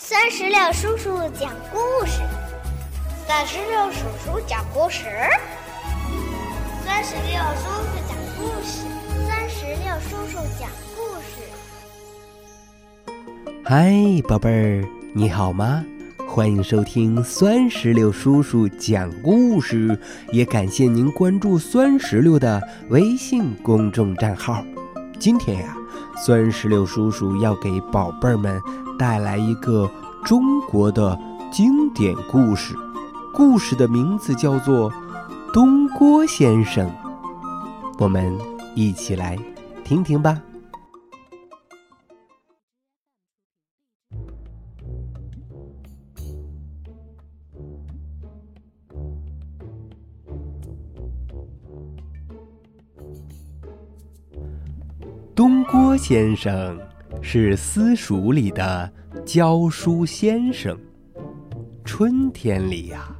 酸石榴叔叔讲故事，酸石榴叔叔讲故事，酸石榴叔叔讲故事，酸石榴叔叔讲故事。嗨，宝贝儿，你好吗？欢迎收听酸石榴叔叔讲故事，也感谢您关注酸石榴的微信公众账号。今天呀，酸石榴叔叔要给宝贝儿们带来一个中国的经典故事，故事的名字叫做《东郭先生》。我们一起来听听吧。东郭先生是私塾里的教书先生。春天里呀，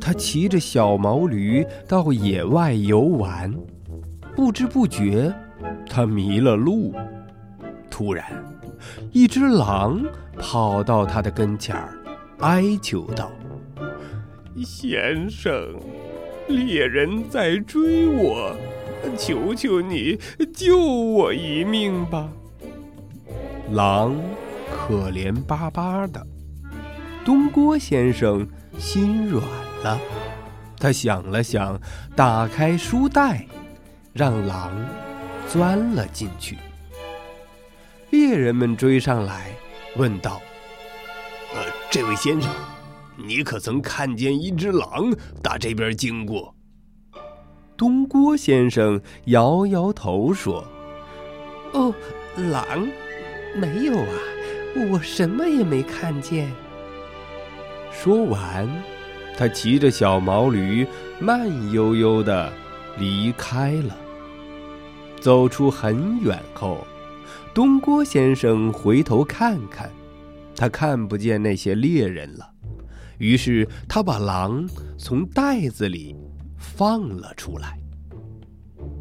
他骑着小毛驴到野外游玩，不知不觉，他迷了路。突然，一只狼跑到他的跟前儿，哀求道：“先生，猎人在追我。”求求你救我一命吧！狼可怜巴巴的，东郭先生心软了。他想了想，打开书袋，让狼钻了进去。猎人们追上来，问道：“呃，这位先生，你可曾看见一只狼打这边经过？”东郭先生摇摇头说：“哦，狼，没有啊，我什么也没看见。”说完，他骑着小毛驴慢悠悠的离开了。走出很远后，东郭先生回头看看，他看不见那些猎人了。于是他把狼从袋子里。放了出来。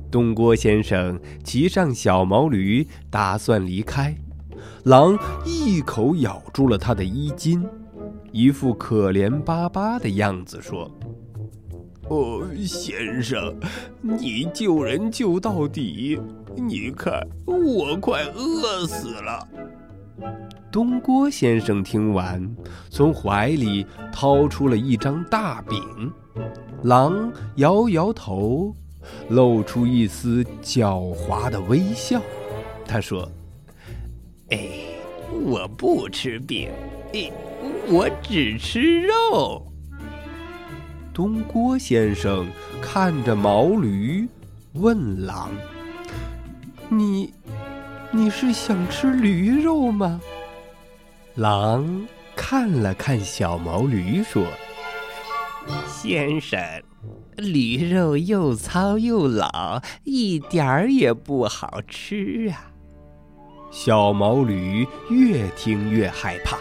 东郭先生骑上小毛驴，打算离开，狼一口咬住了他的衣襟，一副可怜巴巴的样子，说：“哦，先生，你救人救到底，你看我快饿死了。”东郭先生听完，从怀里掏出了一张大饼。狼摇摇头，露出一丝狡猾的微笑。他说：“哎，我不吃饼，哎，我只吃肉。”东郭先生看着毛驴，问狼：“你，你是想吃驴肉吗？”狼看了看小毛驴，说。先生，驴肉又糙又老，一点儿也不好吃啊！小毛驴越听越害怕，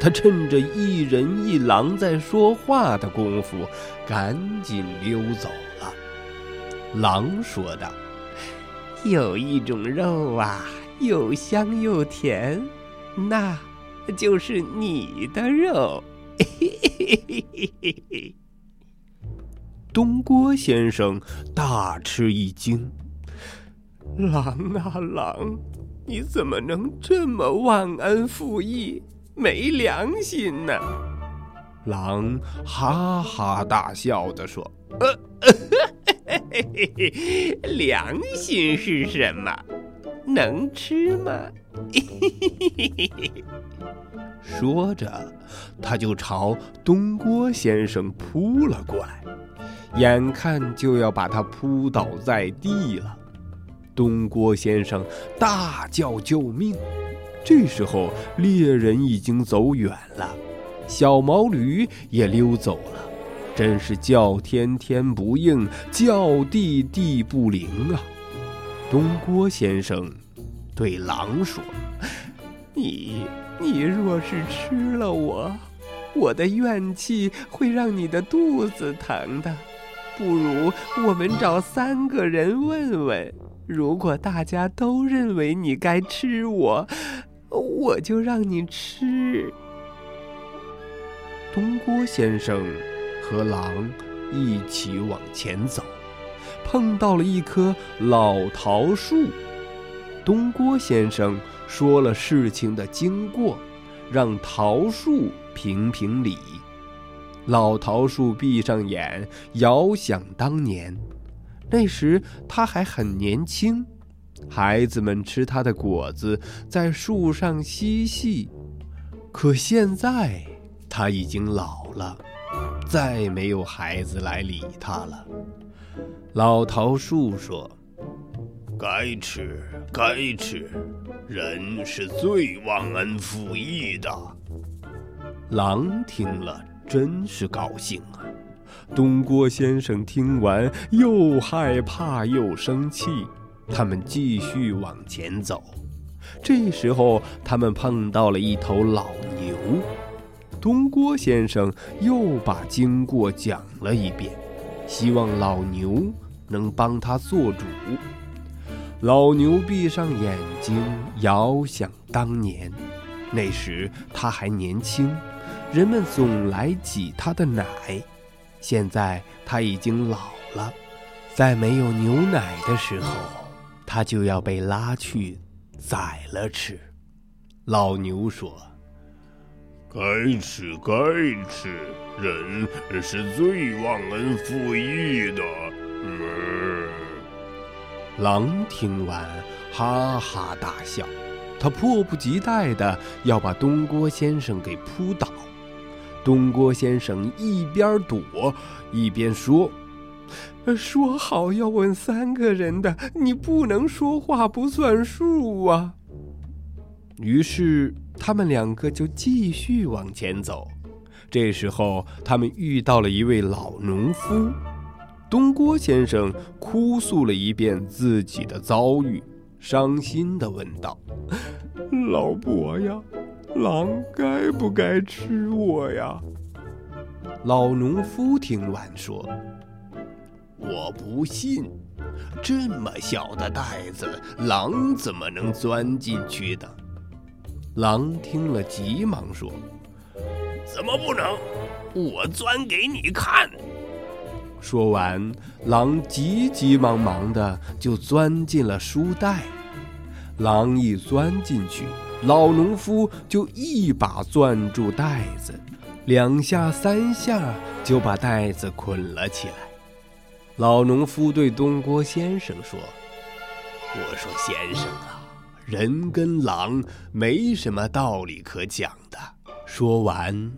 他趁着一人一狼在说话的功夫，赶紧溜走了。狼说道：“有一种肉啊，又香又甜，那就是你的肉。”。东郭先生大吃一惊：“狼啊狼，你怎么能这么忘恩负义、没良心呢？”狼哈哈大笑的说：“呃 良心是什么？能吃吗？” 说着，他就朝东郭先生扑了过来。眼看就要把他扑倒在地了，东郭先生大叫救命。这时候猎人已经走远了，小毛驴也溜走了，真是叫天天不应，叫地地不灵啊！东郭先生对狼说：“你，你若是吃了我，我的怨气会让你的肚子疼的。”不如我们找三个人问问，如果大家都认为你该吃我，我就让你吃；东郭先生和狼一起往前走，碰到了一棵老桃树。东郭先生说了事情的经过，让桃树评评理。老桃树闭上眼，遥想当年。那时他还很年轻，孩子们吃他的果子，在树上嬉戏。可现在他已经老了，再没有孩子来理他了。老桃树说：“该吃，该吃，人是最忘恩负义的。”狼听了。真是高兴啊！东郭先生听完，又害怕又生气。他们继续往前走。这时候，他们碰到了一头老牛。东郭先生又把经过讲了一遍，希望老牛能帮他做主。老牛闭上眼睛，遥想当年，那时他还年轻。人们总来挤他的奶，现在他已经老了，在没有牛奶的时候，他就要被拉去宰了吃。老牛说：“该吃该吃，人是最忘恩负义的。”狼听完，哈哈大笑，他迫不及待的要把东郭先生给扑倒。东郭先生一边躲一边说：“说好要问三个人的，你不能说话不算数啊。”于是他们两个就继续往前走。这时候，他们遇到了一位老农夫。东郭先生哭诉了一遍自己的遭遇，伤心地问道：“老伯呀！”狼该不该吃我呀？老农夫听完说：“我不信，这么小的袋子，狼怎么能钻进去的？”狼听了，急忙说：“怎么不能？我钻给你看！”说完，狼急急忙忙的就钻进了书袋。狼一钻进去。老农夫就一把攥住袋子，两下三下就把袋子捆了起来。老农夫对东郭先生说：“我说先生啊，人跟狼没什么道理可讲的。”说完，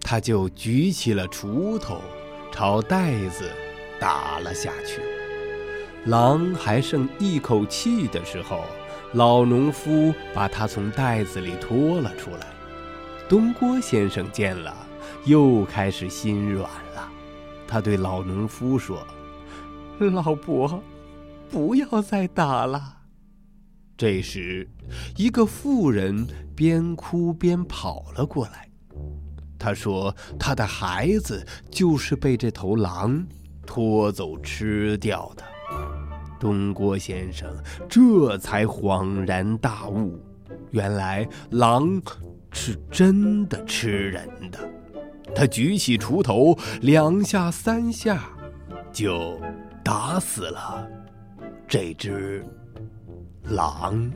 他就举起了锄头，朝袋子打了下去。狼还剩一口气的时候。老农夫把他从袋子里拖了出来，东郭先生见了，又开始心软了。他对老农夫说：“老伯，不要再打了。”这时，一个妇人边哭边跑了过来。他说：“他的孩子就是被这头狼拖走吃掉的。”东郭先生这才恍然大悟，原来狼是真的吃人的。他举起锄头，两下三下，就打死了这只狼。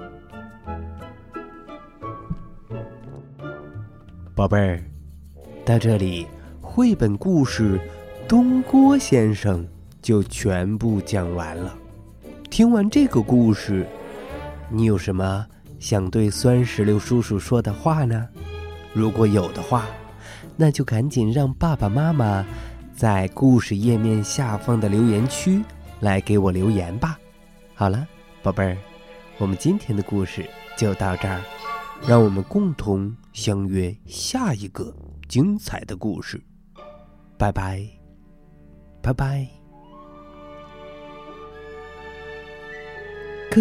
宝贝儿，到这里，绘本故事《东郭先生》就全部讲完了。听完这个故事，你有什么想对酸石榴叔叔说的话呢？如果有的话，那就赶紧让爸爸妈妈在故事页面下方的留言区来给我留言吧。好了，宝贝儿，我们今天的故事就到这儿，让我们共同相约下一个精彩的故事。拜拜，拜拜。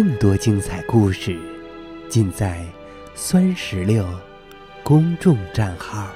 更多精彩故事，尽在“酸石榴”公众账号。